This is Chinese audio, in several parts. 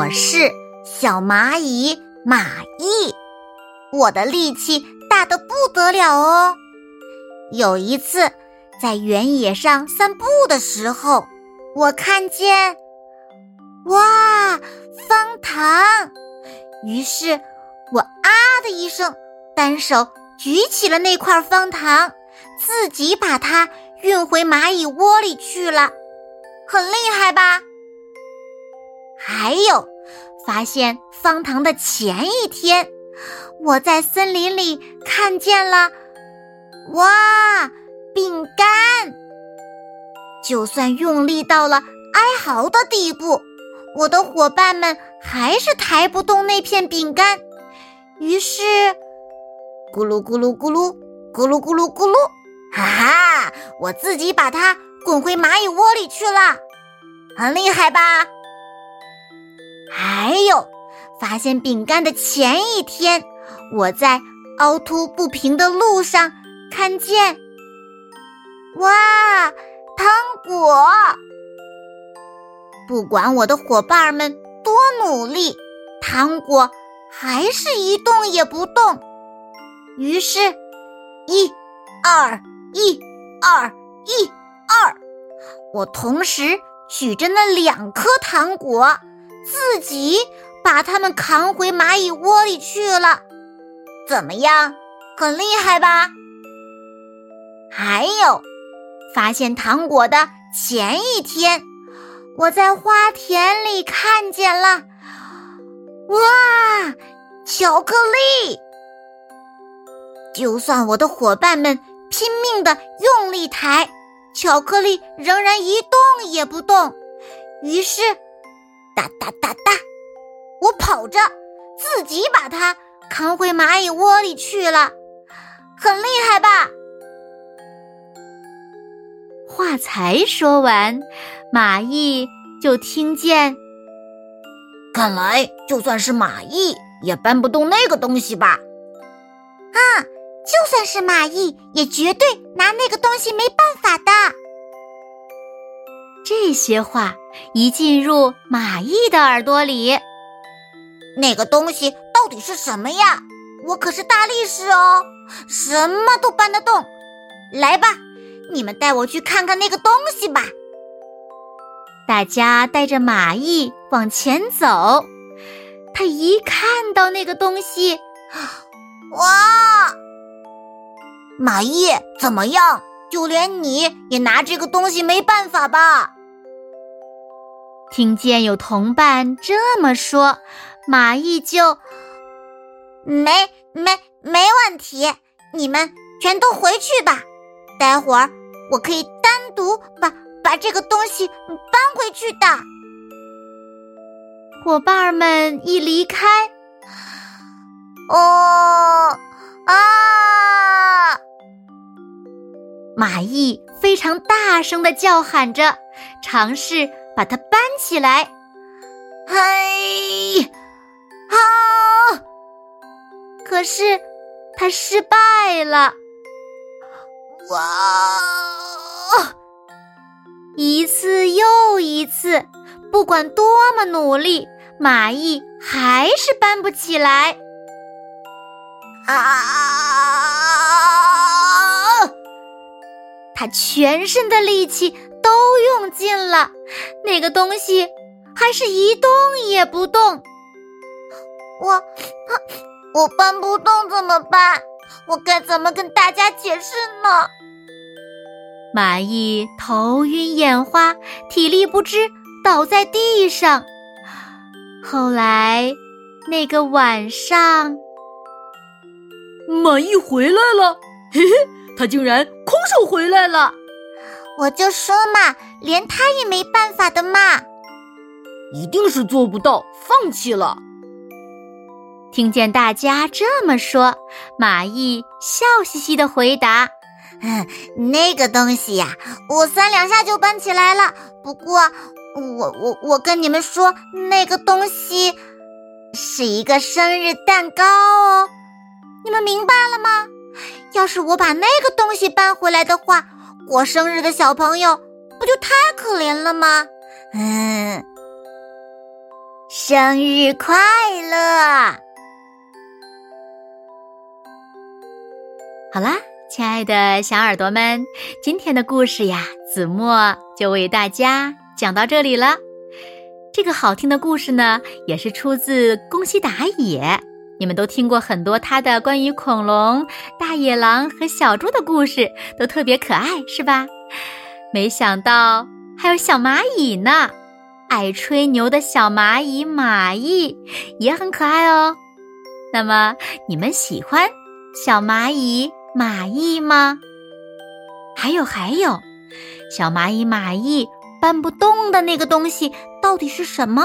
我是小蚂蚁马毅，我的力气大得不得了哦。有一次在原野上散步的时候，我看见，哇，方糖！于是我啊的一声，单手举起了那块方糖，自己把它运回蚂蚁窝里去了，很厉害吧？还有，发现方糖的前一天，我在森林里看见了，哇，饼干！就算用力到了哀嚎的地步，我的伙伴们还是抬不动那片饼干。于是，咕噜咕噜咕噜，咕噜咕噜咕噜，哈哈，我自己把它滚回蚂蚁窝里去了，很厉害吧？还有，发现饼干的前一天，我在凹凸不平的路上看见，哇，糖果！不管我的伙伴们多努力，糖果还是一动也不动。于是，一、二、一、二、一、二，我同时举着那两颗糖果。自己把它们扛回蚂蚁窝里去了，怎么样？很厉害吧？还有，发现糖果的前一天，我在花田里看见了，哇，巧克力！就算我的伙伴们拼命的用力抬，巧克力仍然一动也不动。于是。哒哒哒哒！我跑着，自己把它扛回蚂蚁窝里去了，很厉害吧？话才说完，蚂蚁就听见。看来就算是蚂蚁也搬不动那个东西吧？啊，就算是蚂蚁也绝对拿那个东西没办法的。这些话一进入马毅的耳朵里，那个东西到底是什么呀？我可是大力士哦，什么都搬得动。来吧，你们带我去看看那个东西吧。大家带着马毅往前走，他一看到那个东西，哇！马毅怎么样？就连你也拿这个东西没办法吧？听见有同伴这么说，马毅就没没没问题。你们全都回去吧，待会儿我可以单独把把这个东西搬回去的。伙伴们一离开，哦啊！马毅非常大声的叫喊着，尝试。把它搬起来，嘿，好！可是他失败了。哇！一次又一次，不管多么努力，蚂蚁还是搬不起来。啊！他全身的力气。都用尽了，那个东西还是一动也不动。我，我搬不动怎么办？我该怎么跟大家解释呢？蚂蚁头晕眼花，体力不支，倒在地上。后来那个晚上，蚂蚁回来了，嘿嘿，它竟然空手回来了。我就说嘛，连他也没办法的嘛。一定是做不到，放弃了。听见大家这么说，马毅笑嘻嘻的回答：“嗯，那个东西呀，我三两下就搬起来了。不过，我我我跟你们说，那个东西是一个生日蛋糕哦。你们明白了吗？要是我把那个东西搬回来的话，过生日的小朋友不就太可怜了吗？嗯，生日快乐！”好啦，亲爱的小耳朵们，今天的故事呀，子墨就为大家讲到这里了。这个好听的故事呢，也是出自宫西达也。你们都听过很多他的关于恐龙、大野狼和小猪的故事，都特别可爱，是吧？没想到还有小蚂蚁呢，爱吹牛的小蚂蚁蚂蚁也很可爱哦。那么你们喜欢小蚂蚁？蚂蚁吗？还有还有，小蚂蚁蚂蚁搬不动的那个东西到底是什么？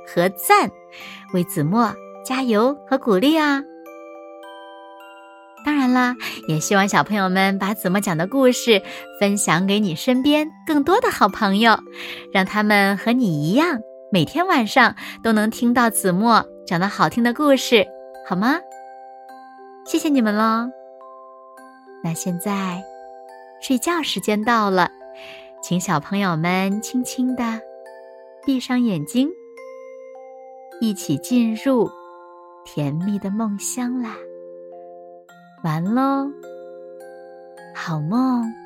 和赞，为子墨加油和鼓励啊！当然啦，也希望小朋友们把子墨讲的故事分享给你身边更多的好朋友，让他们和你一样，每天晚上都能听到子墨讲的好听的故事，好吗？谢谢你们喽！那现在，睡觉时间到了，请小朋友们轻轻的闭上眼睛，一起进入甜蜜的梦乡啦！完喽，好梦。